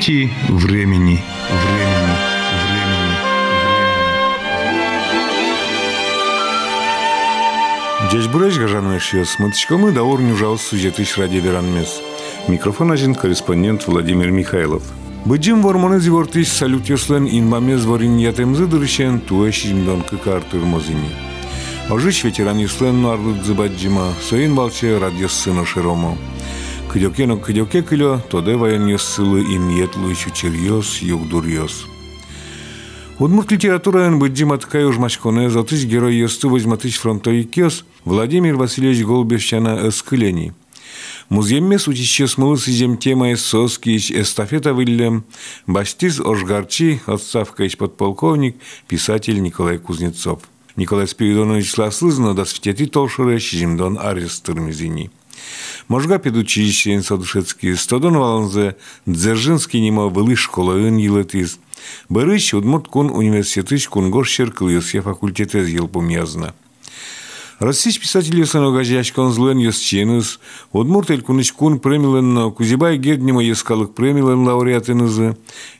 Нити времени. Времени. Времени. Десь бураж гажаныш ес. Мытышкомы да орню жаус сюжетыш ради веранмес. Микрофон один корреспондент Владимир Михайлов. Быджим вормоны зивортыш салют ёслен инмамез ворин ятемзы дырышен туэ шижимдон кыкартыр мозини. Ожиш ветеран ёслен нарлык зыбаджима, соин балче радиос сына широмо. Кыдёкено кыдёке кылё, тоде воен ёссылы ин етлы чучерьёс, югдурьёс. Удмурт литератураен быджим аткай ужмашконе затыш герой ёсты возьматыш фронтовик кёс Владимир Васильевич Голубевщана эскылени. Муземмес учище смылы сизем тема соскич эстафета выллем, баштиз ожгарчи, отставка подполковник, писатель Николай Кузнецов. Николай Спиридонович Сласлызно да светети толшуре шизимдон арест тырмизини. Можга педучилищен садушецкий, стодон валанзе, дзержинский нема были школаын елетиз. Барыч удмурт кун университетыч кунгош шеркылысе факультетез елпум язна. Российс писатель саногажи ашкан злен ясченыз, удмурт эль куныч кун премилен кузибай герднема ескалык премилен лауреатынызы,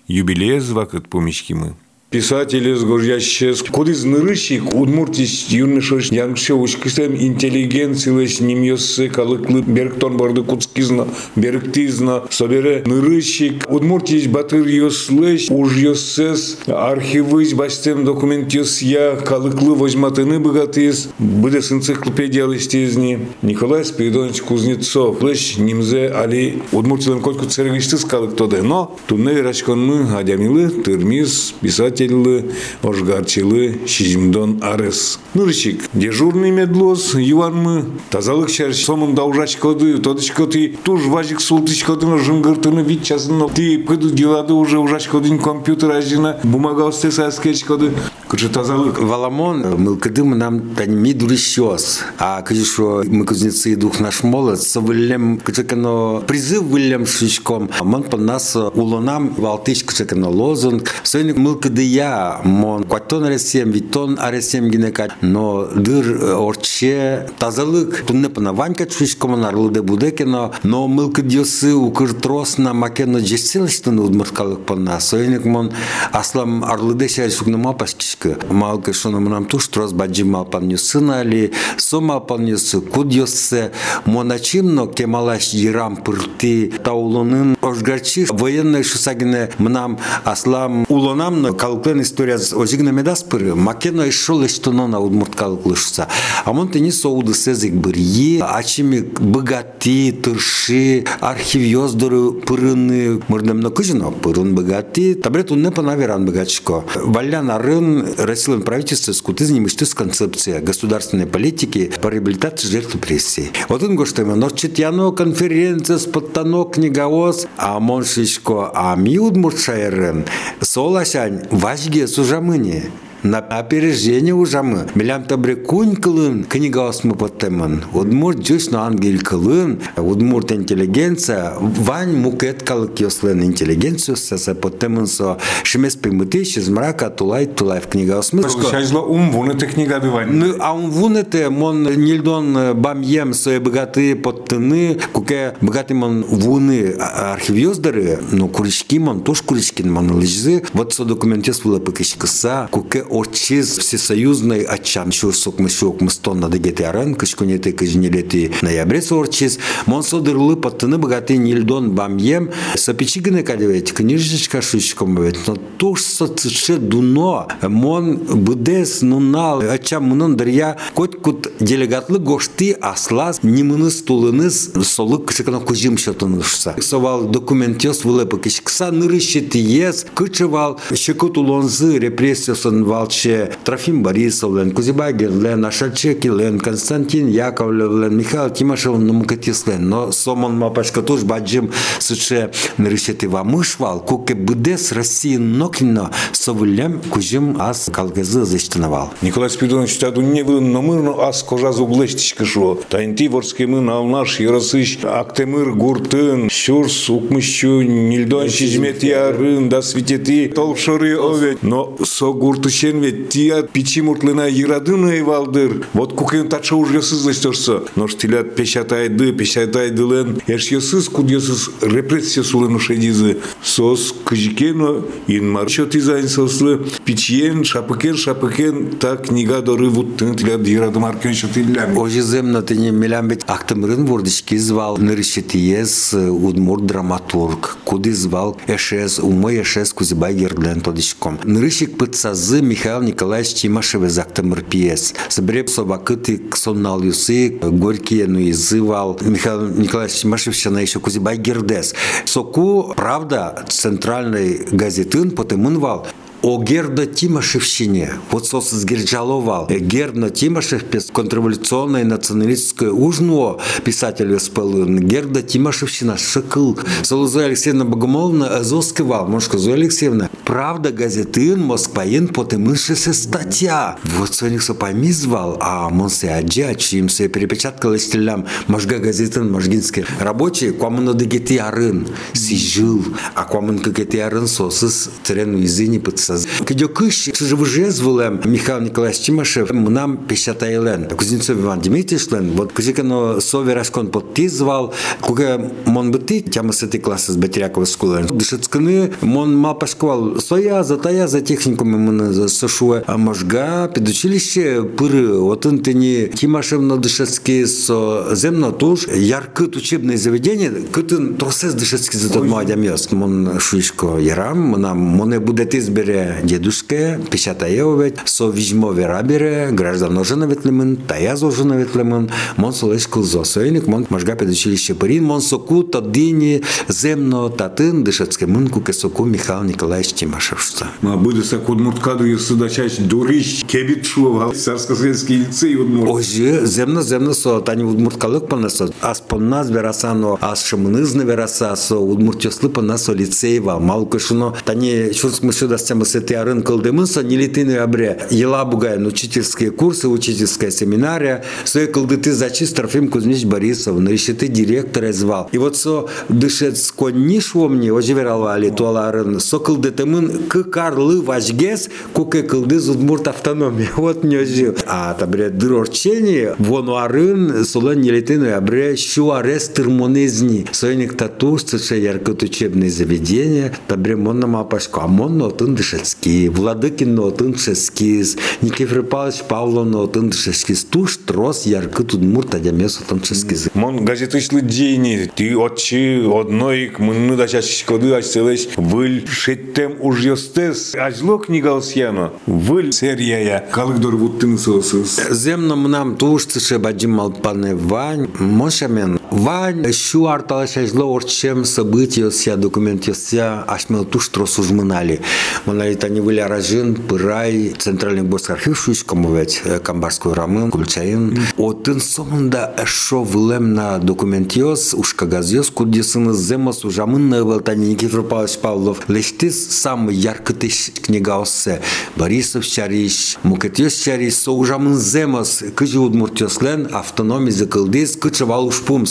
юбилеез вакыт помещкимы. Писатели сгожащес, куды знырыщик, удмуртис юнышош, янгше ушкисем интеллигенциялеш немьёссы калыклы берктон барды куцкизна, берктизна, собере нырыщик, удмуртис батыр ёслеш, уж ёссес, архивысь бастем документ я калыклы возьматыны богатыз, быдес энциклопедия листизни. Николай Спиридонович Кузнецов, леш нимзе али удмуртилен кольку церегиштыз калык тоде, но тунне рачконны адямилы, тырмиз, писатель председатель Ожгарчилы Шизимдон Арес. Нурщик, дежурный медлос, Иванмы, тазалык шер, сомын даужач коды, тодыч коды, туж важик султыч кодын жынгыртыны вид часын, ты пыду делады уже ужач кодын компьютер ажина, бумага осте саскеч коды, кычы тазалык. Валамон, мылкыдым нам таньми дурищос, а кычы шо мы кузнецы дух наш молод, совылем, кычы кано призыв вылем шишком, мон по нас улонам валтыч кычы кано лозунг, сойник мылкыды я мон кваттон аресем витон аресем гинека но дыр э, орче тазалык. Тунне пана ванька чуш команарлыде будекено но мылкы дьосы укыр тросна макено жесилштын удмырткалык пана сойник мон аслам арлыде шай сукнама паскишкы малка шоно мнам туш трос баджи малпан нюсына ли сома пан нюсы кудьосы моначимно кемалаш ирам пырты таулунын ожгарчи военный шусагине мнам аслам улонамно кал калыклен история озигна медас пыры макено ишол эштонона удмурт калыклышса амон тени соуды сезик бирьи ачими богати тырши архивиоздоры пырыны мырдемно кыжино пырын богати табрет унне панаверан богачко валян арын российское правительство скутызни мечтыс концепция государственной политики по реабилитации жертв репрессий. Вот он говорит, но читяно конференция, споттано книговоз, амон шишко а сол соласянь важге сужамыне на опережение ужамы. Милям табре кунь кылын книга осмы поттемын. Удмур джуш на ангел кылын, удмурт интеллигенция, вань мукет калык йослен интеллигенцию сесе поттемын со шимес примыты из мрака тулай тулай в книга осмы. Шайзла ум вунете книга бивань. Ну, а ум вунете мон нильдон бамьем сое богаты поттыны, куке богаты мон вуны архивиоздары, ну, курички мон, туш куричкин мон лыжзы, вот со документес вула пыкышкыса, куке орчиз всесоюзный ачам шурсук мышук мыстон нады гетярын кышкунеты кыжнелети ноябрес орчиз монсодырлы паттыны богаты нильдон бамьем сапичигыны кадевет книжечка шучком бет но туш соцше дуно мон будес нунал ачам мунун дырья кот кут делегатлы гошты аслас нимыныз тулыныз солы кышыкына кужим шотынышса совал документес вылепы кышкса нырышет ес кычывал шекут улонзы репрессиясын вал Павловиче, Трофим Борисовлен, Кузибай Герлен, Ашачекилен, Константин Яковлевлен, Михаил Тимошев Нумкатислен. Но сомон мапашка туш баджим суче нырышети вамышвал, куке быдес России ноклино совылем кужим ас калгазы зачтановал. Николай Спиридонович, таду не вы номырно ас кожа зублештичка шо. Таинти ворский мы на наш Яросыч, Актемыр Гуртын, Щурс, Укмыщу, Нильдон Чизмет Ярын, да светети, толшоры овет. Но со гуртуще Шен ведь тия пичи муртлына ирадына валдыр. Вот кукен тача ужасыз лестерса. Но штилят пешатайды, пешатайдылен. Эршесыз кудесыз репрессия сулын ушедизы. Сос кыжикено инмар. Чот изайн сослы пичиен, шапыкен, шапыкен, так книга доры вуттын тилят ирадым аркен шотиллями. Ожизем на тени милямбет ахтымрын вурдички звал нырышетиес удмур драматург. Куды звал эшес, умы эшес кузибай гердлен тодичком. Нырышик пыцазы Михаил Николаевич Тимашев захтымыр пьес. Собреп собакыты соннал юсы, горькие ну изывал. Михаил Николаевич Тимашев на еще кузибай гердес. Соку, правда, центральной газетын потемынвал о Герда Тимошевщине. Вот сосыз Герджаловал. Герда Тимошев контрреволюционное националистское ужно писатель Веспелын. Герда Тимошевщина шыкыл. Солозой Алексеевна Богомоловна Азовскивал. Мошка Зоя Алексеевна. Правда газетын Москваин потемышесе статья. Вот соник сопами звал, а монсе аджа, чим се перепечатка листелям можга газетын можгинский. Рабочий, квамыно дегети арын. Сижил. А квамын кагети арын сосыз терену изини пыц саз. Кидёкыш живожезвулем Михаил Николаевич Тимошев нам пещатайлен. Кузнецов Иван Дмитриевчлен, вот кузикано соверашкон подтизвал, куге мон быти, тяма сети класс с Батерякова скулен. Дышецканы мон мал пашковал соя, затая за техникум мы за сошуе, а можга педучилище пыры, вот тени Тимошев на Дышецкий со земно туш, яркыт учебное заведение, кытын тросес Дышецкий за тот младямес. Мон шуишко ярам, нам моне будет избере дедушке, печатаевовет, со вижмове рабере, граждан ожина ветлемын, таяз ожина ветлемын, мон солеш кылзо сойник, мон можга педучилище пырин, мон соку таддини земно татын дышецке мын куке соку Михаил Николаевич Тимошевшца. Ma буде са Удмурткаду и судачач дурищ кебит шува царско-советский лицей Удмурт. Ожи земно земно со тани удмурткалык панасо, ас понназ верасано, ас шымынызны вераса со удмуртёслы панасо лицеева, малкышыно, тани шурск мы сюда с тем сетиарын кылдымынса нелитыны абре ела бугайын учительские курсы учительская семинария. Свои кылдыты зачист Трофим Кузьмич Борисов нарищеты директора звал. И вот со дышец конниш во мне оживералвали туаларын со кылдытымын к карлы важгес куке кылды зудмурт автономия. Вот не жил. А табре дырорчени вону арын солон нелитыны абре щу арест термонезни сойник татуш цеше яркот учебные заведения. Табре монна мапашко а монно отын дышецкий Владыкин отын шескиз Никифор Павлович Павловна отын шескиз туш трос яркыт удмурт адямес отын шескиз Мон газетышлы дейни, ты отчи одной мынны да чашкоды ачселеш, выл шеттем уж йостес, ажло книгалсьяно, выл серияя, калык вуттын сосыз. земно мнам туш цеше баджим малпане вань. Мошамен вань щу арталашажло орчем события ся документ ся ашмел туш трос ужмынали Монолит они были ражин, пырай, центральный горский архив шуйскому ведь, камбарскую рамын, кульчаин. Отын сомында эшо влем на документиос, ушка газиос, кудесыны земос, ужамын на Валтане Никифор Павлович Павлов. Лештис самый яркотыш книга оссе. Борисов чариш, мукетиос чариш, со ужамын земос, кыжи удмуртиослен, автономии закылдис, кычевал ушпум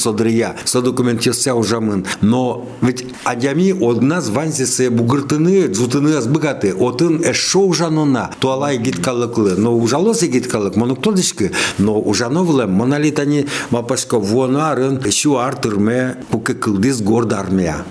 со документиося ужамын. Но ведь адями од нас ванзисе бугыртыны, джутыны азбыгаты, отын эшо ужанона, туалай гиткалыклы, но ужалосы гиткалык, монуктодышкы, но ужановлы, монолитани мапашко вонарын, щу артырме, пуке кылдис горда армия.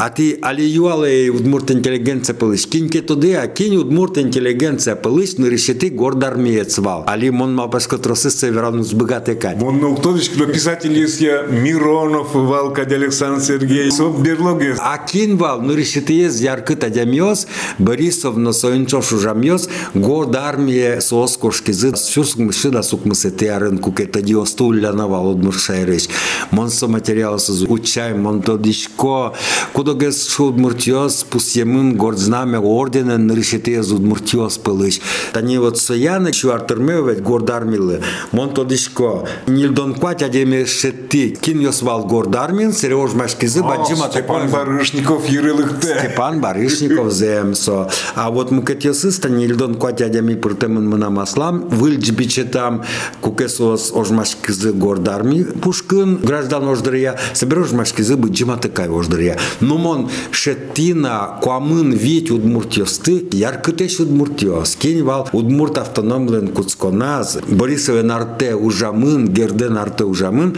А ти али юале удмурт интеллигенция пылыш, киньке туды, а кинь удмурт интеллигенция пылыш, на решеты армия цвал. Али мон мапашко тросы северану сбыгаты кать. Мон ну кто но писатель я Миронов, Валкадь Александр Сергей, соп берлоге. А кинвал, ну решеты есть яркыт адямиос, Борисовна соинчош ужамиос, горда армия соскошки зы, сюрск мышыда сук мысеты арын кукета диостуля навал удмуршайрыш. Монсо материал сыз учай, монтодишко, кудогес шудмуртиос, пусьемын гордзнамя орденен решеты из удмуртиос пылыш. Тани вот сояны, чу артырмевать горда армилы, монтодишко, нильдон квать адеме шетти, кин йосвал гордармин, Сереж Машкизы, Баджима Степан Барышников Ерылыхте. Степан Барышников земсо. А вот мукетьосы стани Ильдон Кватядями пыртемын мына маслам, выльдж бичетам кукесос ожмашкизы гордарми пушкын, граждан ождырия, соберешь машкизы баджима такая ождырия. Но мон шеттина куамын ведь удмуртьосты, яркытеш удмуртьос, кень вал удмурт автономлен куцконаз, Борисовен арте ужамын, герден арте ужамын,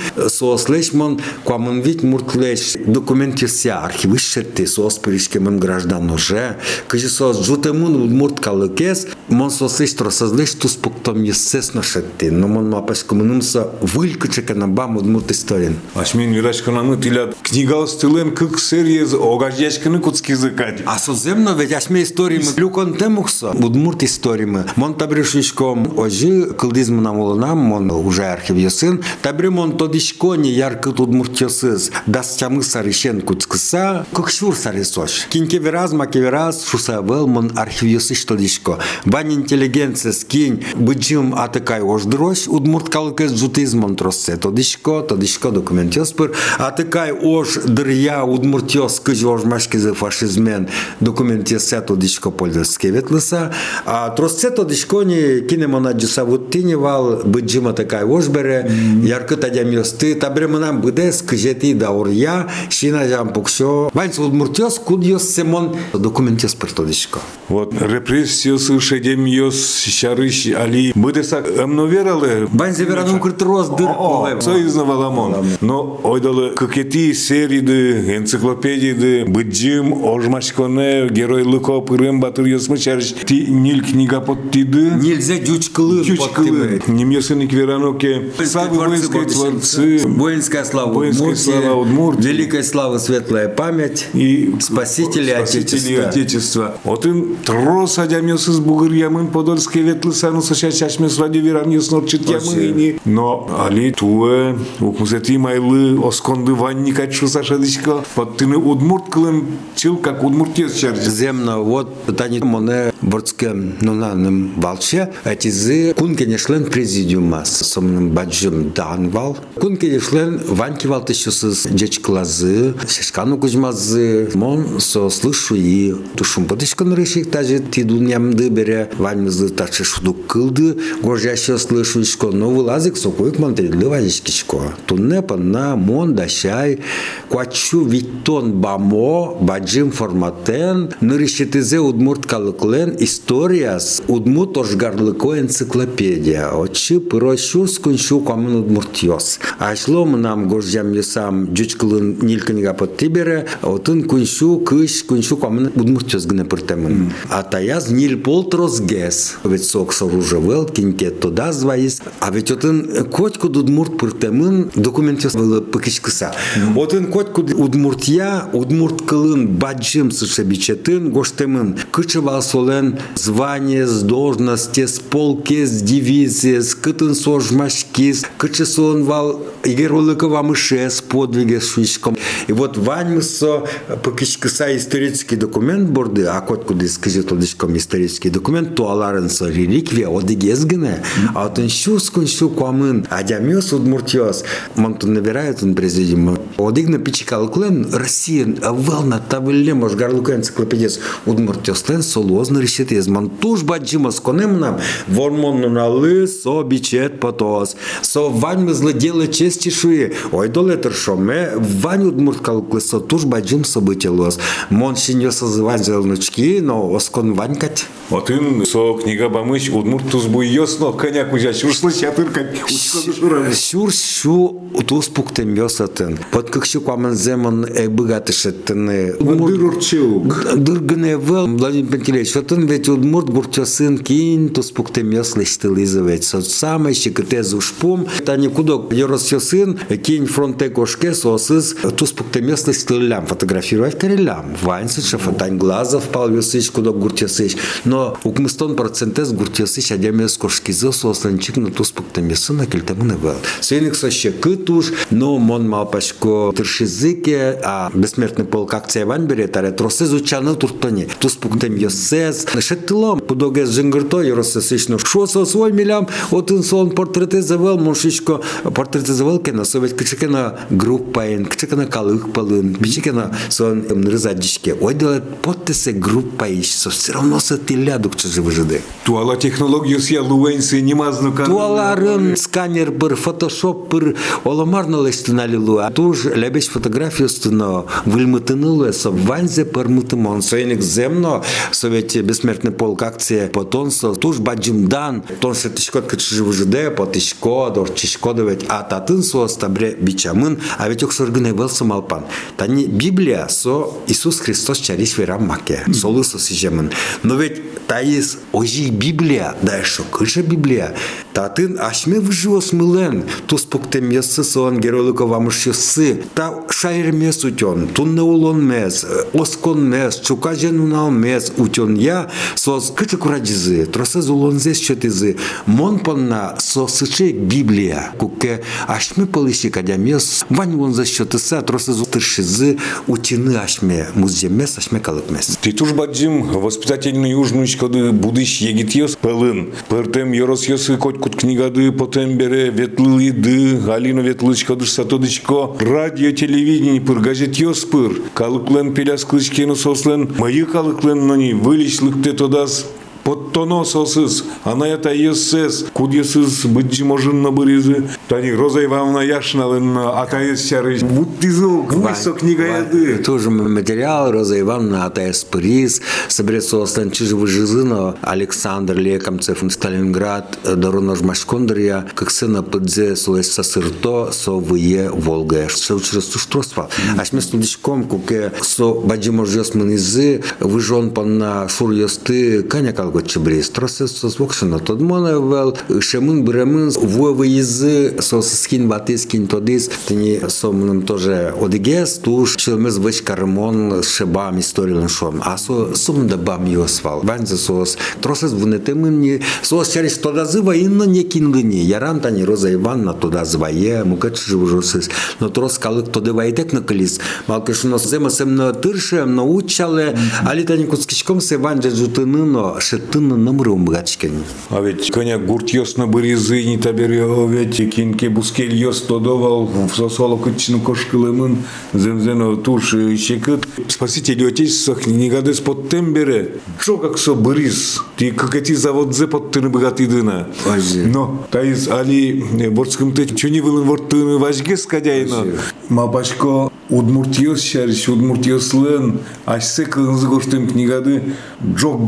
сослешмон куамын ведь муртлеш документися архивы шетти сос перишкемын граждан уже, кыжи сос жутемын удмурт калыкес, мон сослеш тросазлеш тус пуктом естественно шетти, но мон мапаш комынымса вылькычека на бам удмурт историн. Ашмен вирашкананы тилят книга стылен кык серьез огаждячканы куцкизыкать. А соземно ведь ашме истории мы люкон темухса, удмурт истории мы. Мон табрешишком ожи кылдизм нам улынам, мон уже архив ясын. Мон тодишкони яркы удмурт ясыз. Дастямы саришен куцкыса, кыкшур сарисош. Кинке вераз, маке вераз, шуса вел мон архив ясыш тодишко. Бань интеллигенция скинь, быджим атыкай ождрош, удмурт калыкез жутизмон троссе. Тодишко, тодишко документ яспыр. Атыкай ож дырья удмурт яс кыж машкизы фашизмен документ яссе тодишко польдерске ветлыса. А троссе тодишко не кинемона джусавуттини вал быджима такай ож бере, яркы тадям ясты, табре кыжети даурья, шина жам пукшо. Бань удмурт яс куд яс семон документ яспыр тодишко. Вот репрессию шедем йос шарыш али быдесак эмновералы. Бань зеверану кыртроз дыр полем. Союзна валамон. Но ойдалы кыкети сериды, энциклопедиды, быджим, ожмашконе, геройлыко пырым батыр йосмы шарыш. Ти нил книга подтиды. Нельзя дючкалы Чучкалы. Немесыник вераноке. Славы воинской творцы. Воинская слава Воинская Удмуртии, слава Удмуртии. Великая слава, светлая память. И Спасители Спасители Отечества. Отечества. Вот им трос адямес из Бугырьямын подольской ветлысану сошачашмес ради верамнес норчит ямыни. Но али туе укмузети майлы осконды ванни качу ты не удмурт кылын чил как удмурт ес чарджи. Земно, вот тани моне борцке нунаным балче, эти зы кункенешлен президиума сомным баджым данвал. Кункенешлен ванки вал тещусыз джечклазы, шешкану кузьмазы, мон со слышу и тушум подышкан решик тажи ти дунямды бере ваньмызы тачы шудук кылды, горжаще слышу ишко, но вылазик сокуик монтридли вазишкишко. Тунне панна мон дашай, куачу виттон бамо, баджим форматен, нырищетизе удмурт калыклен историяс, удмурт ожгарлыко энциклопедия. Очи пырощу скуншу камын удмуртьос. Ашло нам горжам юсам жүч кылын нил кынга под тибере отын күншу кыш күншу камын будмур чөзгүнө пыртемын атаяз нил полтрос гэс. ведь сок соружа вел кинке туда зваис. А ведь отын котку дудмурт пыртемын документ чөз было пыкыш кыса отын котку удмуртия удмурт кылын баджым сышебичетын гоштемын кычыбал солен звание с должности с полке с дивизии с кытын сожмашкис кычы сонвал егер ол игеролыкова мыше с подвиге шишком. И вот ваньмысо пыкишкыса исторический документ борды, а котку дискажи тодышком исторический документ, то аларын со реликвия, одигезгене, а вот он щус куншу куамын, адямёс удмуртьос, монтун набирает он президиум, одигна пичикалклен, Россия, волна табыле, мож гарлука энциклопедиес, удмуртьостен, солозно решит из мантуш баджима с конем нам, вормон нуналы, со бичет потос, со вань злодела честь чешуи, ой долетер шоме, вань удмурт калкле, со туш баджим событелос, мон шиньо созывань зелнучки, но оскон ванькать. Отын со книга бамыч удмурт туз буйос, но коня кузя чурслы чатыр как учконы шураны. Сюр шу туз пуктем йосатын. Под земан э быгатышеттыны. Дырурчу. Дыргыне вел, Владимир Пантелеич, отын ведь удмурт бурчосын кин туз пуктем йослыштылызы ведь. Со самый щекоте зушпум. Та никудок йоросьосын Кейн фронте е кошкесо сыз туспукте местность лям фотографировать корелям. Вайнсыч, шафатань глаза впал весыч, куда гуртесыч. Но укмыстон процентес гуртесыч адемес кошкизы сосланчик на туспукте месына кельтемыны был. Свейник соще кытуш, но мон малпачко тыршизыке, а бессмертный полк акция ван берет, а ретросыз учаны туртоне. Туспуктем йосез, шеттылом, пудогез жингырто, еросесыч, но шосо свой милям, отын сон портретизовал, мушичко портретизовал кенасы совет кычекена группаен, кычекена калык палын, бичекена сон рызадичке. Ой, да подтесе группа ищ, со все равно со тилядук чужи выжиды. Туала технологию с я луэнси немазну кан. Туаларын сканер бір, фотошоп бір, оламарно лестіналілу, а туж лебеш фотографію стіно, вильмитинилу, со ванзе пермитимон, соєник земно, совєті безсмертний полк акція потонсо, туж баджимдан, тонше тишкот качжи вжиде, по тишко, дор тишко доведь, а татын со стабре бичамын, а ведь оксоргыне велсо малпан. Тани Библия со Исус Христос чариш верам маке, солысо сижемын. Но ведь таис ожи Библия, да шо кыша Библия, татын ашме выживос мылен, тус пуктем ясы сон геролыко вамыш ясы, та шайр мес утен, тунне улон мес, оскон мес, чукажен унал мес, утен я, сос кычы курадизы, тросез улонзес чотизы, мон понна со сычек Библия, куке ашме пылыщи кадя мес, вань улонзес чотыса, тросез утыршизы, утины ашме, муземес, ашме калык мес. Ты туж баджим воспитательный южный коды будущ егит йос? Пылын. Пыртем йорос йосы коть кут книгады потем бере ветлыды, галину ветлычкадыш сатодычко, радио телевидение пыр газет йос пыр. Калыклен пеляс кылычкену сослен, майы калыклен нони выличлыкте тодас Подтоно сосыз, анаята ессес, кудесыз быджи можынна бырызы, тани Роза Ивановна Яшналын атаес чары. Буттизу, гнысо книга яды. Тоже материал Роза Ивановна Атаес Приз, соберется остан жизыно Александр Лекомцев, Сталинград, Доронож Машкондрия, как сына подзе слоес сосырто, со вые Волга. Все через ту штросва. А смес тудичком, куке со баджи можес манизы, выжон панна шур йосты, каня калго чебрис. Тросес со свокшина. Тодмона вел, шемын бремын, вуевы язы, со скин батискин тодис, тени со мным тоже одигес, туш, челмез веч кармон, шебам историлен шом. А со сумда бам йосвал. Ванзе сос, тросес вунетемын, сос через тода зыва инна не кингыни. Яран тани Роза Ивановна тода звае, мукач живужосыз. Но трос калык тоды вайтек на калис. Малкашуно зема семно тырше, научале, али тани куцкичком се ванже жутыныно, шетыны намрым бгачкени. А ведь коня гурт йос на бырызы, не табери овет, кинке бускель йос тодовал, в сосоло кычну кошкылымын, земзено туш щекыт. Спаситель отечества книгады с под тембере. Шо как со бырыз, ты как эти заводзе под тыны богатыдына. Ази. Но, таиз али борскым ты чё не вылын вортыны важге скадяйно. Мапашко Удмуртиос шариш, Удмуртиослен, ашсе кылынзы гоштым книгады, джок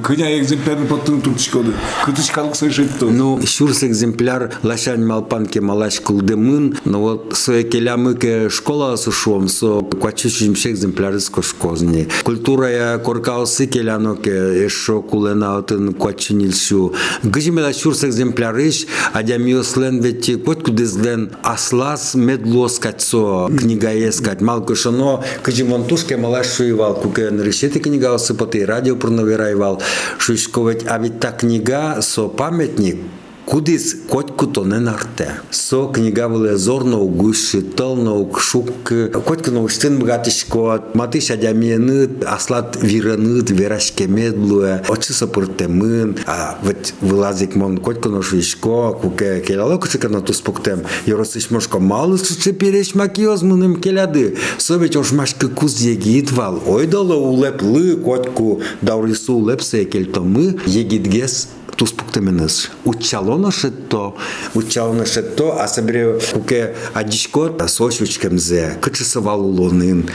бырыздыр кать, кыня экземплярны поттын турчкоды. Кытычкалык совершетто. Ну, щурс экземпляр лашань малпанке малаш кулдемын, но вот со келямыке школа сушом, со квачучим ше экземпляры скошкозни. Культура я коркаусы келяноке, эшо кулена отын квачинилшу. Гыжимела щурс экземплярыш, адямиослен ведь котку дезлен аслас медлос качсо книга ескать. Малко шано, кыжимон тушке малаш шуевал, куке решеты книга осыпаты, радио проновираевал. Шушковать, а ведь та книга со памятник, Кудис котку то не нарте. Со книга въле зорно гуши, тълно кшук, котку на устин богатишко, матиш адямиенът, аслат виранът, верашке медлуе, очи са пъртемын, а вот вылазик мон котку на шишко, куке келало кучека на ту споктем, йоросиш мошко мало суче переш макиоз мыным келяды, совет ошмашка куз егитвал, ойдало улеплы котку, даурису улепсе кельтомы, егитгес туспуктаминес. Учалонаше то, учалонаше то, а сабре куке адичкот сочвичкемзе, кычысывал улонын,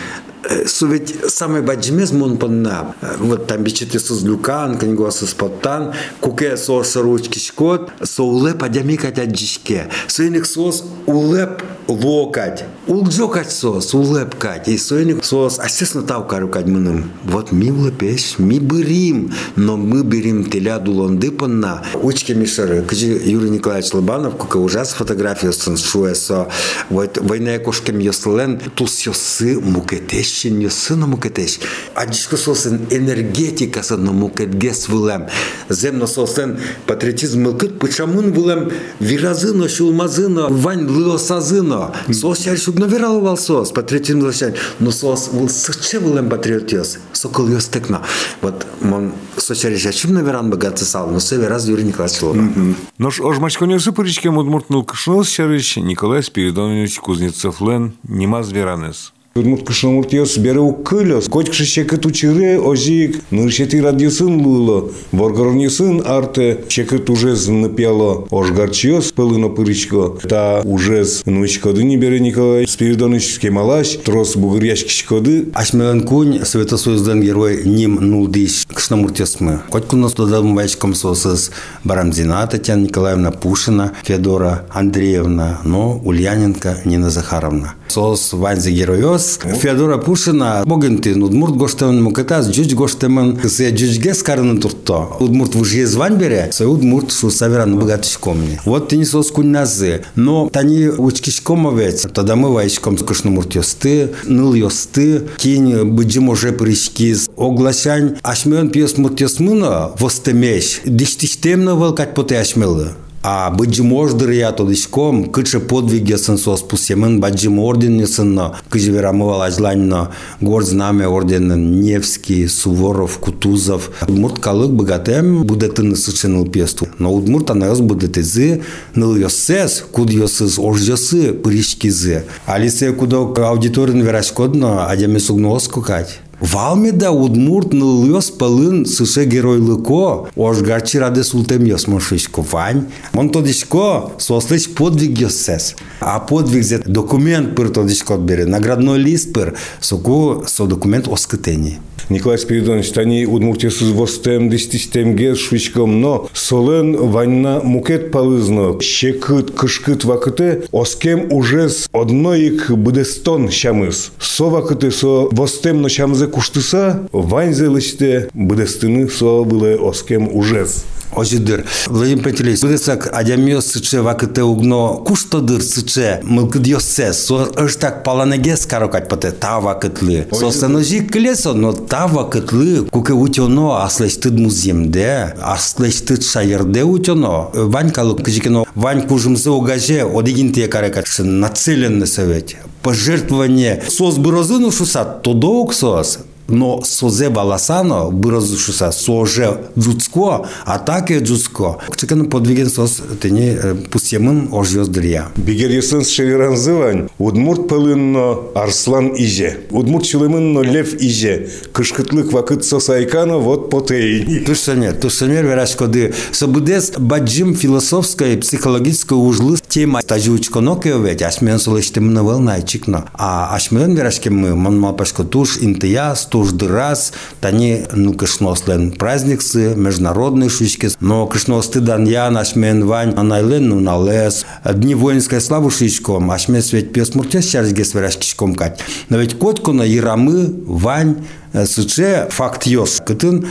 Сувет самый баджимез мон панна. Вот там бичите сыз люкан, книго сыз паттан, куке сос ручки шкот, со улеп адями катя джишке. Суеник сос улеп локать. Улджокать сос, улепкать. И соиник сос, а естественно тавкару кать мыным. Вот ми улепеш, ми берим, но мы берем теля дулонды понна. Учки мишары. Кыжи Юрий Николаевич Лобанов, кука ужас фотографию сын шуэ со. Вот война кошкем йослен, тус йосы мукетеш ще сина мукетеш. А дишко сосен енергетика сына мукетгес вылем. Земно сосен патриотизм мылкыт пычамын вылем виразыно, шулмазыно, вань лыосазыно. Но сос но верал сос патриотизм зашан но сос был сыче был патриотиос сокол ёстыкна вот мон сос чаршук чим наверан богатый сал но север раз Юрий Николаевич Нож ожмачконёсы пыричкем удмуртнул кышнос чарыч Николай Спиридонович Кузнецов лен Нимаз Веранес. Удмурт кышномуртиос бере уккылёс, котькшы шекет учыры ожик, ныршети радиосын луло, воргорнесын арте шекет уже знапяло, ожгарчиос пылыно пырычко, та уже с нучкоды не бере Николай Спиридонович кемалаш, трос бугыряшкишкоды, Ашмелен кунь Советосоюздан герой ним нулдиш кышномуртиосмы. Котку нас додам вайчком сосыз Барамзина Татьяна Николаевна Пушина, Федора Андреевна, но Ульяненко Нина Захаровна. Сос ванзи героёс Федора Пушина богенти удмурт гоштемын мукетаз джуж гоштемын се джужге скарыны туртто. Удмурт вужге звань бере, се удмурт шу саверан богатышкомни. Вот тени сос кунназы. Но тани учкишкома ведь, тогда мы вайшком скушнумурт ёсты, ныл ёсты, кинь быджи може прыщкиз, оглашань, ашмён пьес муртёсмына востемеш, диштиштемна валкать поте ашмелы. А быджим ордер я тодышком, кыче подвиги сын сос пусемын, баджим орден сын, кыжи верамывал ажланьно, горд знамя орден Невский, Суворов, Кутузов. Удмурт калык богатем будет ны сычыныл песту. Но удмурт анайос будет изы, ныл йосес, куд йосыз оржосы, пыришкизы. Алисе кудок аудиторин верашкодно, адями сугно оскукать. Валмеда удмурт нылыос пылын сыше геройлыко, ош гарчи раде султем йос мошишко вань. Мон тодишко сослыч подвиг йосес. А подвиг зе документ пыр тодишко бере, наградной лист пыр, соку со документ оскытени. Николай Спиридонович, тани удмуртиосыз востем дистистемге швичком, но солен ванна мукет палызно, щекыт кышкыт вакыте, оскем уже с одноик будестон шамыз. Со вакыте со востемно шамзе куштыса, ваньзе лычте будестыны со было оскем ужез. Ожидыр. Владимир Пантелеевич, будесак адямиос сыче вакыте угно куштодыр сыче мылкыд йоссе, со ыштак паланеге скарокать поте та вакытлы. Со сеножи клесо, но та вакытлы куке утено аслештыд муземде, аслештыд шайырде утено. Ванькалы кыжикено, вань кужымсы огаже одигин те карекатшы нацеленный совет. Пожертвование сос бырозыну шусат, тодоук сос. Но созе баласано бырозушуса соже джуцко, атаке джуцко. Чекан подвиген сос тени пусемын ожьоздыря. Бигер есынс шеверан зывань, удмурт пылынно арслан иже. Удмурт чылымынно лев иже. Кышкытлык вакыт сосайкана вот потейни. Тушане, тушанер верашкоды. Собудес баджим философская и психологическая ужлы тема стажучко нокеовет, ашмен солештем навел найчикно. А ашмен верашке мы, мон малпашко туш интияс, туж раз, тани ну кышнослен праздниксы, международные шучки, но кышности дан я нашмен вань анайлен ну налес, дни воинской славы шичком, ашмен свет пес муртес чаржге сверашкишком кать. Но ведь котку на ярамы, вань, суче факт йос, кытын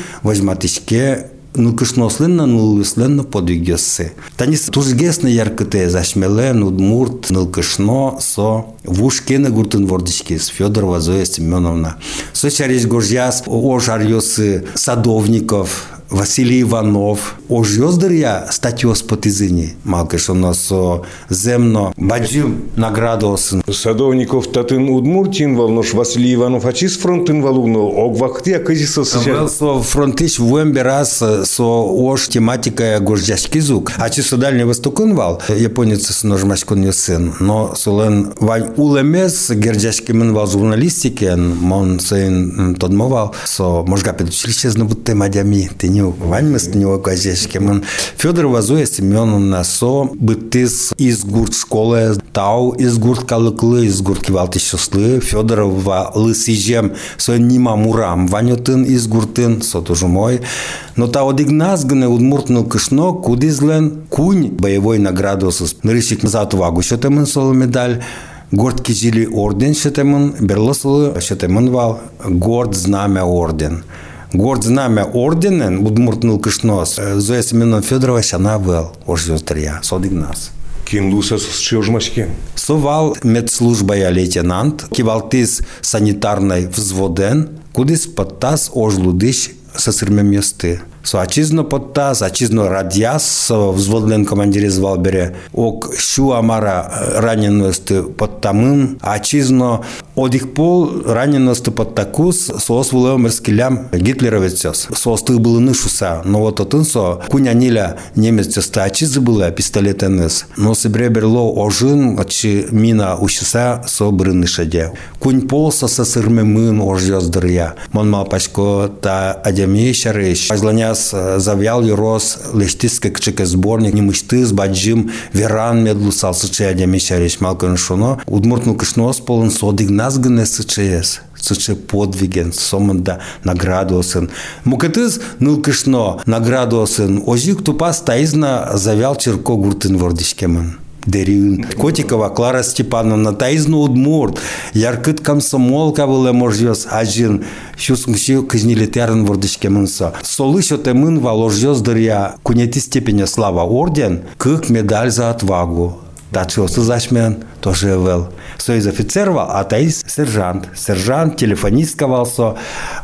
возьматишке нылкышносленно нылысленно подвигессы. Танис тужгесны яркыте зашмелен удмурт нылкышно со вушкены гуртын вордичкис Федорова Зоя Семеновна. Со чарис горжяс ожарьосы садовников, Василий Иванов. Ожьоздыр я статьос потизыни. Малкаш у нас земно баджим наградосын. Садовников татын удмуртин волнош Василий Иванов ачис фронтын валугно огвахты акызиса сыча. со фронтиш в раз со ош тематика горжашки зук. А чи со дальний востокон вал, японец с ножмашкон сын. Но солен вань улемес герджашки мен вал журналистики, мон сын тодмовал, со можга педучилище знабутте мадями, ты не вань мы с него газешки. Мен Федорова Зоя Семеновна со бытыс из гурт школы, тау из гурт калыклы, из гурт кивалты щаслы, Федорова лысижем, со нима мурам, ванютын из гуртын, со тоже мой. Но та одигназ гне удмуртнул кышно, кудизлен, кунь, боевой наградосыз. Нырышик за отвагу, що темен соло медаль, Горд кизили орден шетемын, берлосылы шетемын вал, горд знамя орден. Горд знамя орденен, удмуртнул кышнос, Зоя Семеновна Федорова шана содигназ. Ким луса с чержмашки. Совал медслужбая лейтенант, кивалтис санитарной взводен, кудис подтас ожлудиш со сырмем ясты. Со отчизно подтас, отчизно радиас, взводный командир из Валбере. Ок щу амара ранености подтамын, отчизно одих пол ранености подтакус, соос вулео мерскилям гитлеровецес. Соос ты был нышуса, но вот отын со куняниля немец ста отчизы было пистолет НС. Но себе берло ожин, очи мина ущиса со брынышаде. Кунь пол со сырме мын ожьоздыря. Мон мал пачко та адемей шарыш. Азланяс э, завял юрос лештиске кчеке сборник немышты с баджим веран медлу салсыче адемей шарыш. Малкан шуно. Удмуртну кышнос полын содиг назгыне сычеес сыче подвиген сомында наградосын. Мукатыз нылкышно наградосын. Озик тупас таизна завял черко гуртын вордишкемын. Дерин. Котикова Клара Степановна, Таизна Удмурт, Яркыт комсомолка было можьёс ажин, шусңши кызнилетярын вордышке мынса. Солы шотемын воложьёс дыря, кунети степени слава орден, кык медаль за отвагу. Дачосы зашмен, тоже вел. Союз офицерва, а таис сержант. Сержант, телефонист кавался.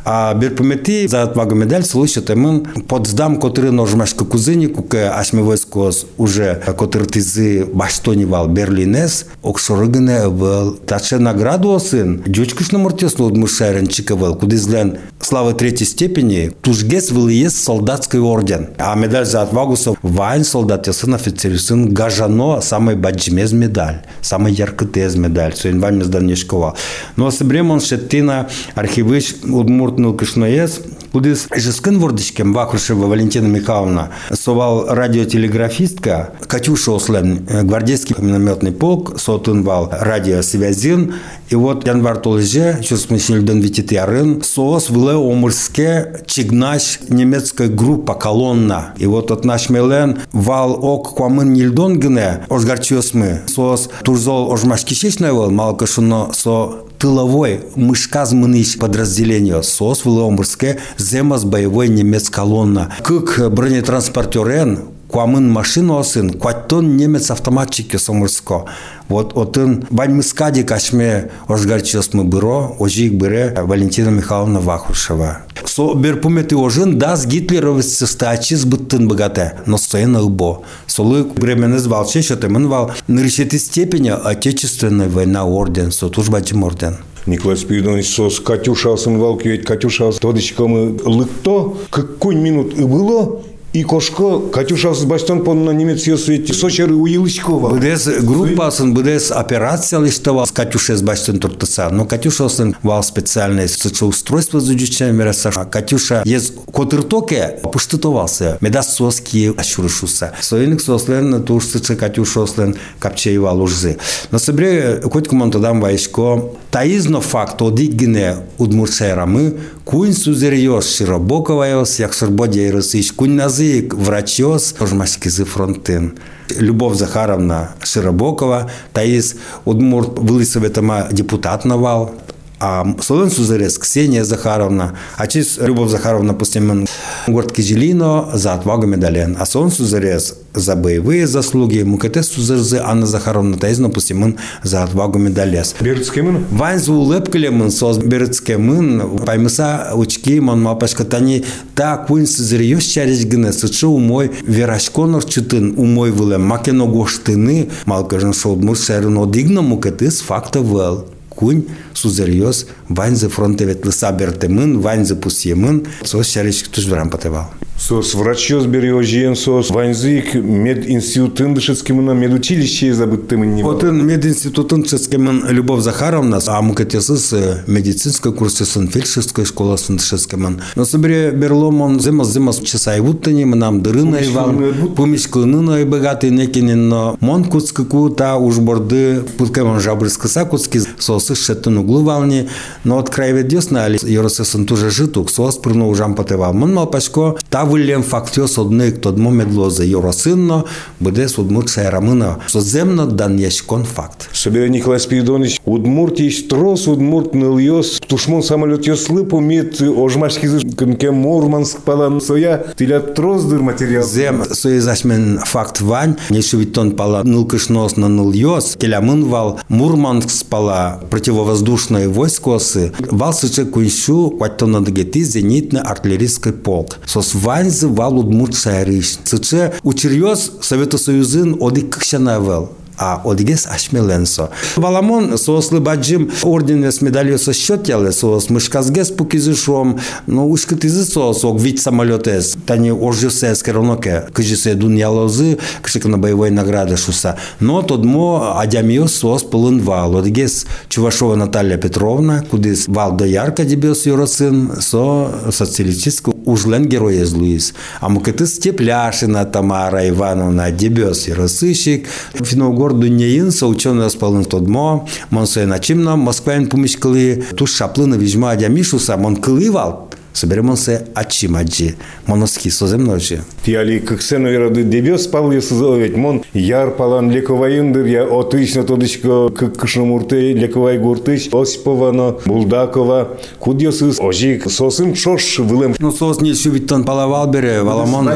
А бирпомети за отвагу медаль слушайте мын подздам, который ножмашка кузыни, куке ашме войскос уже, который тизы баштонивал Берлинес, окшорыгыне вел. Таче награду сын, дючкыш на мортесно удмушайрен чиковел, куда излен славы третьей степени, тужгес был есть солдатский орден. А медаль за отвагу со вайн солдат, сын офицер, сын гажано, самый баджимез медаль, самый яркий тез медаль, so in вами зданешкова. Но с времен шеттина архивыш удмуртнул кышноес, кудис жескын вордичкем Вахрушева Валентина Михайловна совал радиотелеграфистка Катюша Ослен, гвардейский минометный полк, сотынвал радиосвязин, и вот январ толже, чувствую, смысельден витит ярын, соос выле омырске чигнаш немецкая группа колонна. И вот от наш мелен вал ок квамын нильдон гне, ожгарчиос мы, соос турзол ожмашкишечный вал, малко шуно со тыловой мышказмыныш подразделение СОС в Ломбурске земас боевой немец колонна. Как бронетранспортерен куамын машина осын, куаттон немец автоматчики сомырско. Вот отын баньмыскади кашме ожгарчесмы бюро, ожик бюре Валентина Михайловна Вахушева. Со берпумети ожин дас гитлеровец стачи сбыттын богате, но стоен лбо. Солы временез валче, что темын вал на степени Отечественная война орден, со тужбачим орден. Николай Спиридонович сос Катюша алсын валки, ведь Катюша тодычкамы лыкто, какой минут и было, и кошко Катюшасы бастон понна немец йосует сочеры уилычкова. Бдес группасын, бдес операция лиштова с бастон туртаса. Но Катюша осын вал специальное соцустройство зудючая мераса. Катюша ез котыртоке пуштытовался. Медас соски ащурышуса. Соиник сослен турсычы Катюша ослен капчей вал ужзы. Но собре хоть командадам вайшко таизно факт одиггине удмуршайрамы кунь сузерьёс широбоковайос як шербодя росыш кунь назык врачёс ожмашкизы фронтын. Любовь Захаровна Широбокова, Таис Удмурт вылысоветама депутат навал, а Солен Сузерес Ксения Захаровна, а чиз Любовь Захаровна пустим город Кизелино за отвагу медален, а Солен Сузерес за боевые заслуги, Мукатес Сузерзе Анна Захаровна Таизна пустим за отвагу медалес. Бердскемын? Ванзу улепкалемын соз Бердскемын, паймыса учки мон мапашка тани та куин Сузерьёс чарич гыне сычы умой верашконор чытын умой вылем макено гоштыны малкажын шолдмур шәрін одигна Мукатес факта вел кунь сузерьез ваньзы фронтевет лыса бертемын, ваньзы пусьемын, сос шаричик тужбарам потевал. Сос врачёс берёжиен, сос. Ваньзык мединститутын дышецкимына медучилище забыттымын не Отын мединститутын дышецкимын Любовь Захаровна, а мукатесыз медицинской курсысын, фельдшерской школасын дышецкимын. Но собере берломон зимас-зимас часай вуттыни, нам дырына ивал, пумишкылынына богатый некинен, но мон куцкаку та уж борды путкамон жабрыскаса куцки сосы шеттын углу вални, но от али йоросесын туже житук, сос прыну ужам потевал. Мон мал пачко, та вылем фактиос одник тодмо медлозе йоросынно, буде судмурт сайрамына, соземно дан яшкон факт. Собере Николай Спиридонович, удмурт есть трос, удмурт ныльёс, тушмон самолет ёс лыпу, мит ожмашки кем Мурманск палан соя, тиля трос дыр материал. Зем соезашмен факт вань, нешевитон пала нылкышнос на ныльёс, келямын вал Мурманск пала противовоздушное войско сосы. Вал сыче куншу кваттонадыгети зенитный артиллерийский полк. Сос ваньзы вал удмурт сайрыш. Сыче учерьез Совета Союзын одик кшанавел а одгес ашмеленсо. Валамон сослы баджим орден с медалью со счетялы сос мышказгес пукизышом, но ушкатизы сос ог вид самолетес, тани оржусе скероноке, кыжисе дуньялозы, кшикна боевой награды шуса. Но тодмо адямио сос полын вал. Одгес Чувашова Наталья Петровна, кудис вал до ярко дебес юросын, со социалистического ужлен героез Луис. А мукатыс Тепляшина Тамара Ивановна дебес юросыщик, финогор ор дуньяин соученый спалын тодмо, мон соена чимно, Москваин пумишкали, туш шаплына вижма адямишуса, мон кылывал, Соберемося ачимаджи, моноски соземножи. Тиали кыксен ойрады дебес пал ясызовет, мон яр палан лековайындыр, я отычно тодычко кыккышным урты лековай гуртыч, Осиповано, Булдакова, куд ясыз, ожик, сосын шош вылем. Ну сос не шубиттон палавал бере, валамон.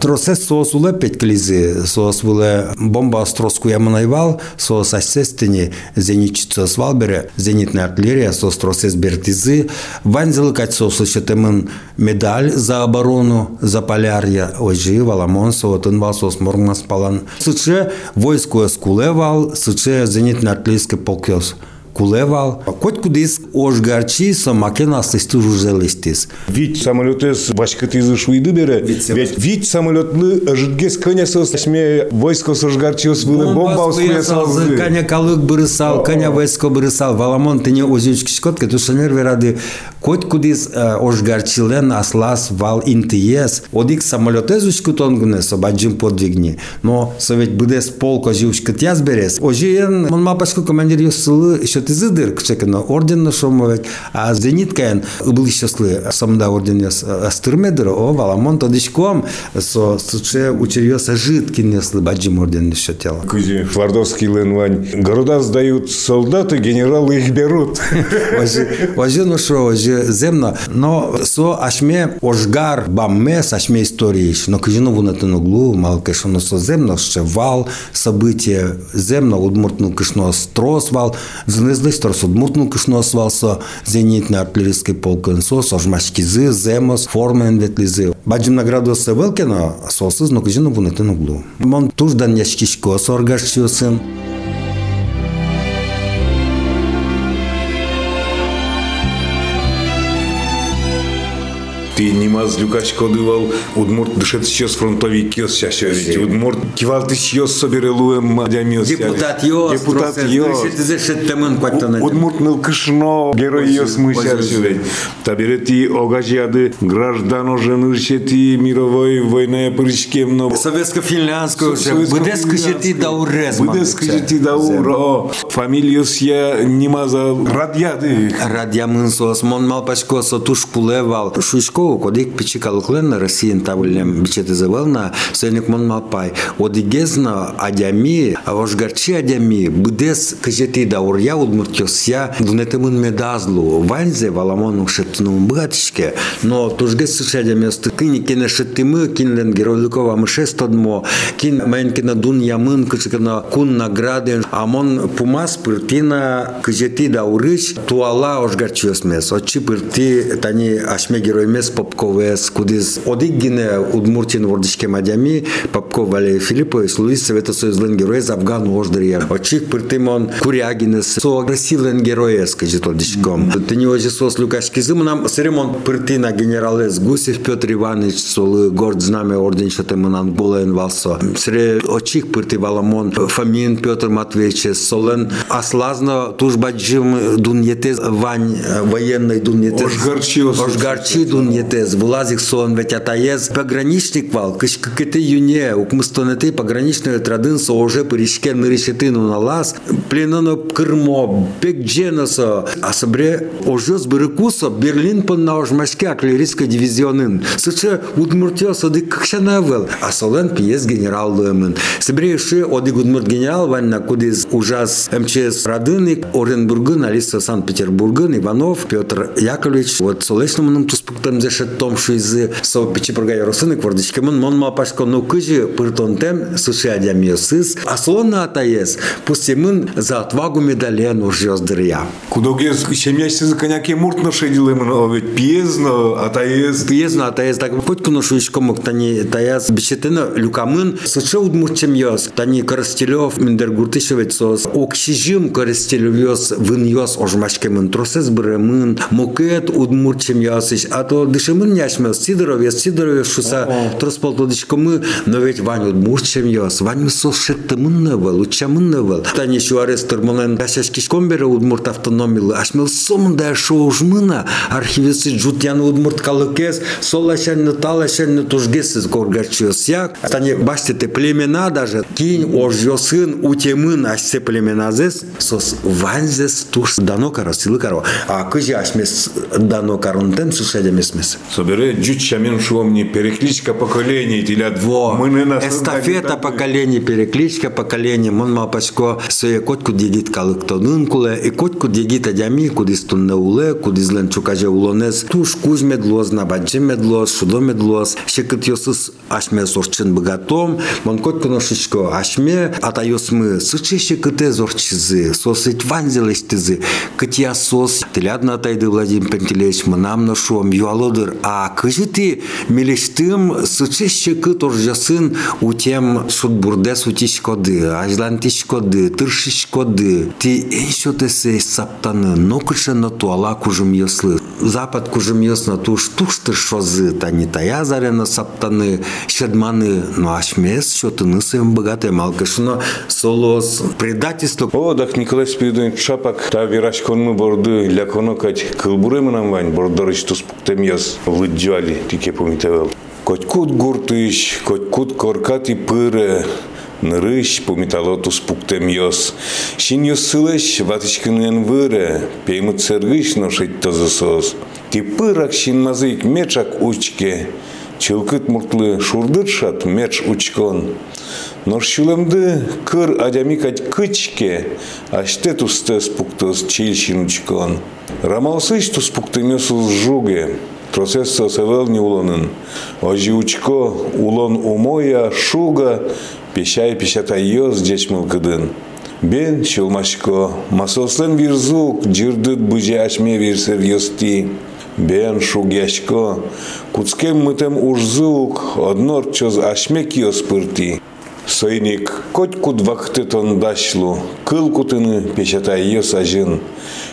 Тросес сос уле клизи, сос выле бомба строску яманайвал, сос асестини зеничица свал бере, зенитная артиллерия, сос тросес бертизы, ванзелы кать сос услышатымын медаль за оборону за полярья ожи валамон соотын вал сос мормас палан. Сыче войско скулевал, сыче зенитный артиллерийский полкёс кулевал. Кот кудис ожгарчи со макена сысту жужелистис. Вить самолетес башкатызы шуйды бере. Ведь вить самолетлы жидгес коня сос сме войско сожгарчиос вылы бомба успеясалзы. Коня калык бырысал, коня войско бырысал. Валамон ты не озючки шкот, кету шанер верады. Кот кудис ожгарчилен аслас вал интиес. Одик самолетес ушкутон гуне собаджим подвигни. Но совет будес полко живушкат язберес. Ожиен, мон мапашко командир юсылы еще тизидир кчекено орденна шомовек, а зениткаен был щаслы самда орден астырмедир, о валамон тодичком со суче учерьёса жидки несли баджим орден еще тело. Кузи Флардовский ленвань. Города сдают солдаты, генералы их берут. Ожи ну шо, ожи земно, но со ашме ожгар бамме с ашме истории, но кжину вон это углу, мал кешно со земно, ще вал события земно, удмуртну кешно строс вал, знезли Листор судмуртнул кышно освалса зенитный артиллерийский полк НСО, сожмашкизы, земос, формен ветлизы. Баджим награду севелкена, солсыз, но кыжину бунетен углу. Мон туждан яшкишко соргашчиосын. Ты немаз люкач кодывал, удмурт дышет сейчас фронтовик киос чаще ведь. Удмурт кивал ты сейчас соберелуем мадямиос. Депутат йос, Депутат йос. Удмурт ныл кышно, герой йос мы чаще ведь. Таберети огажиады граждано женыршети мировой войны прыжкемно. Советско-финляндскую уже. Быдес кышети даурез. Быдес кышети даур. Фамилиос я немаза радьяды. Радьямын сос, мон малпашко сотуш кулевал. Шушко кодик пичи калуклен Россиин тавлем бичете завална сеник мон мапай одигезна адями ошгарчи адями будес кжети дауря удмуртёсya дунетемын медазлу ванзе валамон шетну бгатишке но тужгес сышадя сты кини кене шеттимы кинлен геройлыкова мышестодмо кин менкина дун ямын кычкана кун награды амон пумас пыртина кжети даурыч туала ошгарчиосмес очи пырти тани ашме героймес попковес кудис одиггине удмуртин вордишке мадями попков валерий филиппович луис совета союзлен героес афган вождырье очих пыртымон курягинес со агрессивлен героес кажет одишком ты не ожи сос люкашки зым нам сыремон пыртына генералес гусев петр иванович солы горд знамя орден шатымынан болен валсо. Сре очих пырты валамон фамин петр матвеевич солен аслазно тужбаджим дун етез вань военный дун етез Ошгарчи ошгарчи дун етез влазик сон ведь атаез пограничник вал кыш кыты юне укмыстонеты пограничный традын со уже перешке нырышетыну на лаз. Пленоно кырмо бек дженосо асабре ожос бирыкусо берлин пон на ожмашке аклерийской дивизионын. Сыче удмуртиосо ды кыкшанавел асолен пьес генерал лымын сабре ши оди удмурт генерал ванна кудис ужас МЧС Радыник Оренбургын Алиса Санкт-Петербургын Иванов Петр Яковлевич. Вот солесному нам туспуктам за решет том шуизы со пичи прогай росыны квардичке мон мон ма пашко ну кыжи пыртон тем суши адямиосыз аслонна атаес пустемын за отвагу медален ужёздыря Кудогез семьясыз коняке муртно шедилым, но ведь пьезно, атаез. Пьезно атаес так хоть куно шуишко мог тани таяс бишетена люкамын сыча удмурчем йос тани Коростелев миндер гуртышевец сос. Оксижим Коростелев вын йос ожмашкемын тросес бремын мокет удмурчем йосыш а то дышемын няшмел Сидоров я Сидоров шуса тросполто дышкомы но ведь вань удмурчем йос вань сос шеттемын невел учамын невел тани шуарес тырмолен кашашкишком бере удмурт автономилы ашмел сомында шоужмына архивисы джутян удмурт калыкес солашен талашен тужгесыз горгачиос як? Тани баштете племена даже. Кинь ожьосын утемын ашсе племеназес сос ванзес туш дано каро силы каро. А кыжи ашмес дано карунтем сушедемесмес Собере джуть шамен шуомни перекличка поколений телят. Во, Мы не на эстафета поколений, перекличка поколений. Мон мапачко своє котку дідіт каликтонын куле, і котку дідіт адямі, кудись тунне уле, кудись лен чукаже улонес. Туш куж медлоз, набаджи медлоз, шудо медлоз. Ще кит йосыс ашме сорчын богатом. Мон котку ношичко ашме, ата йосмы сыче ще кыте зорчизы, сосыть ванзелеш тизы. Кытя сос, телядна атайды Владимир Пантелеевич, мынам ношом, юалодыр. а кыжы ты мелештым сыче ще кыт оржасын утем шут бурдес утишкоды, ажлан тишкоды, тыршишкоды. Ти еще тесе саптаны, но кыше на туала кужым йослы. Запад кужым йосна туш туш тыршозы, тани тая зарена саптаны, шедманы, но ашмес, что ты нысым богатый малкашно, солос, предательство. О, дах Николай Спиридонович Шапак, та вирашкон мы борды, ля конокать, кылбуры мы нам вань, бордорыч тус пуктем яз, лыджали, тике помитевел. Котькут гуртыш, котькут коркати пыре, нырыщ pumitalotus puctem jos. Шин ne sâlăși vatișcân în vâră, pe mă țărgâș noșit tăzăsos. Te pârac Челкыт муртлы шурдыршат меч учкон. Но шилымды кыр адямикать кычке, аште тустес пуктос чильщин учкон. Рамалсыч тус пуктымесус жуге, Процесса севел не улонын. Ожи учко улон умоя шуга пещай пещата йоз дечмыл кыдын. Бен чылмашко, масослен вирзук, джирдыт быже ашме вирсер йости. Бен шугяшко, куцкем мытем ужзук, однор чоз ашмек йос пырти. Сойник котку двахтытон дашлу, кыл кутыны печатай йос ажын.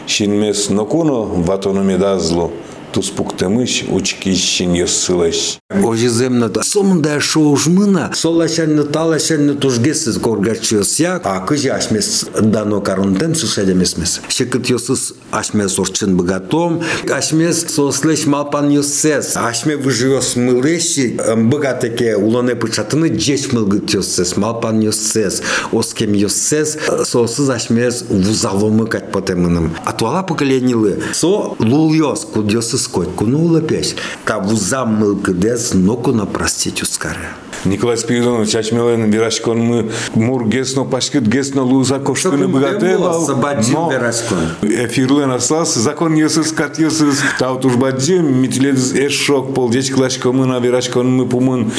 Шинмес нокуно ватону медазлу, туспуктемыш учкищин йос сылыш. Ожиземна сомында шоужмына, солашанны талашанны тужгесіз горгачиос як, а кыжи ашмес дано карунтем сушедемесмес. Шекыт йосыз ашмес орчын богатом, ашмес сослеш малпан йосес, ашме выжиос мылеши, богатеке улоне пычатыны джеч мылгыт йосес, малпан йосес, оскем йосес, сосыз ашмес вузаломы кать потемыным. Атуала поколенилы, со лул йос, куд йосыз кот, кунула пеш, та вузам мылгыдес, ноку на простить ускаре. Николай Спиридонович Ачмелен вирашкон мы мур гесно пашкыт гесно луза ковшкыны богатевал. Сабаджин вирашкон. Эфирлен аслас, закон йосыз кат йосыз. Таут уж баджим, митлез эшок полдеч клашко мы на вирашкон мы пумын.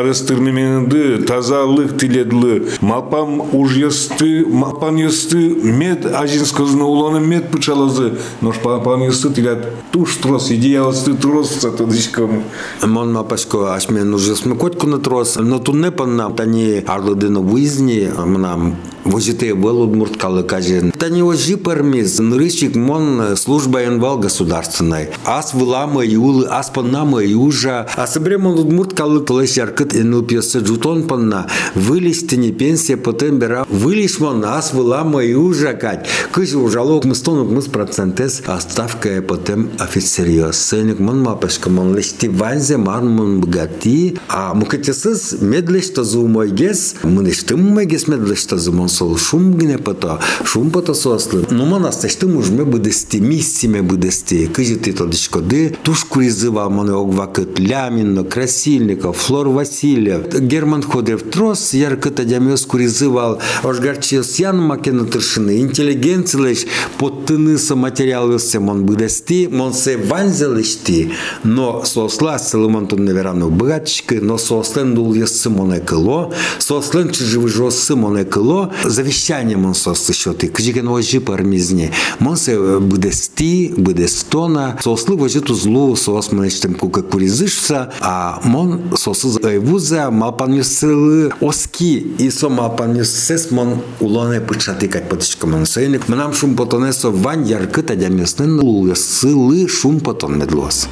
Арыстырны мененды, тазалык тиледлы. Малпам уж йосты, малпан йосты, мед ажинскозны улоны мед пычалазы. Нож малпан йосты тилят туш трос, идея осты трос, сато дичком. Мон мапашко ашмен уже смыкотку на трос, но тут не панна, тані арлодино визні, нам возите велудмурт калы кажен. Тани ожи пермиз, нрыщик мон служба инвал государственной. Ас вылама юлы, ас паннама южа. А собремон удмурт калы клэш яркыт эныл пьеса джутон панна. Вылез тени пенсия потом бера. Вылез мон ас вылама южа кать. Кыжи ужалок мы стонук мы с процентес, а ставка потом офицерьез. Сыник мон мапешка мон лешти ванзе ман мон богати. А мукатесыз медлешта зумойгес, мыныштым мойгес медлешта зумон сол шум гине пата, шум пата сослы. Но ман астештым ужме бъдести, миссиме бъдести. Кажете то дишкоды, туш куризыва мане огвакыт Ляминно, Красильников, Флор Васильев. Герман Ходев трос, яркыта дямёс куризывал, ожгарчиос ян макена тыршыны. Интеллигенциялеш подтыныса материал өссем он бъдести, мон се ванзелышти, но сосла Соломонтон наверано братчика, но сослен дул я Симоне Кыло, сослен чиживы жо Симоне Кыло, завещание мон сос еще ты, кжиген ожи пармизне. Мон се буде сти, буде стона, сослы возит узлу, сос манештем кука куризышса, а мон сосы вуза малпаню сылы оски, и со малпаню сес мон улоне пычаты как потычка мон сейник. Мнам шум потонесо вань яркы тадямеснен улы сылы шум потон медлос.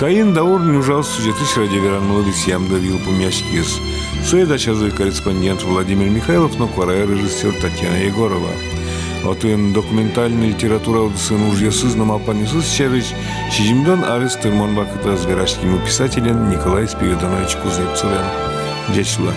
Тайын даур нюжал сюжетыш ради веран молодец ям давил помящикис. Суеда чазы корреспондент Владимир Михайлов, но кварая режиссер Татьяна Егорова. Отын документальный литература удысын уж ясызным алпанисыз черыч, шижимдон арыс тырмон вакыта зверашкиму писателен Николай Спиридонович Кузепцевен. Дечла.